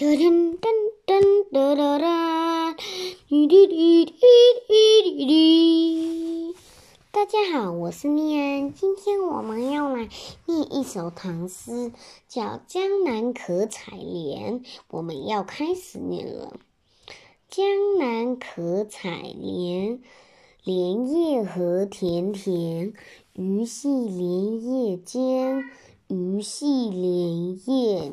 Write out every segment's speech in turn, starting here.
噔噔噔噔噔噔噔，滴滴滴滴滴滴。大家好，我是念安，今天我们要来念一首唐诗，叫《江南可采莲》。我们要开始念了。江南可采莲，莲叶何田田，鱼戏莲叶间，鱼戏莲叶，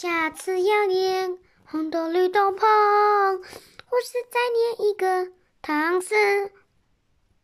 下次要念红豆绿豆碰，或是再念一个唐诗。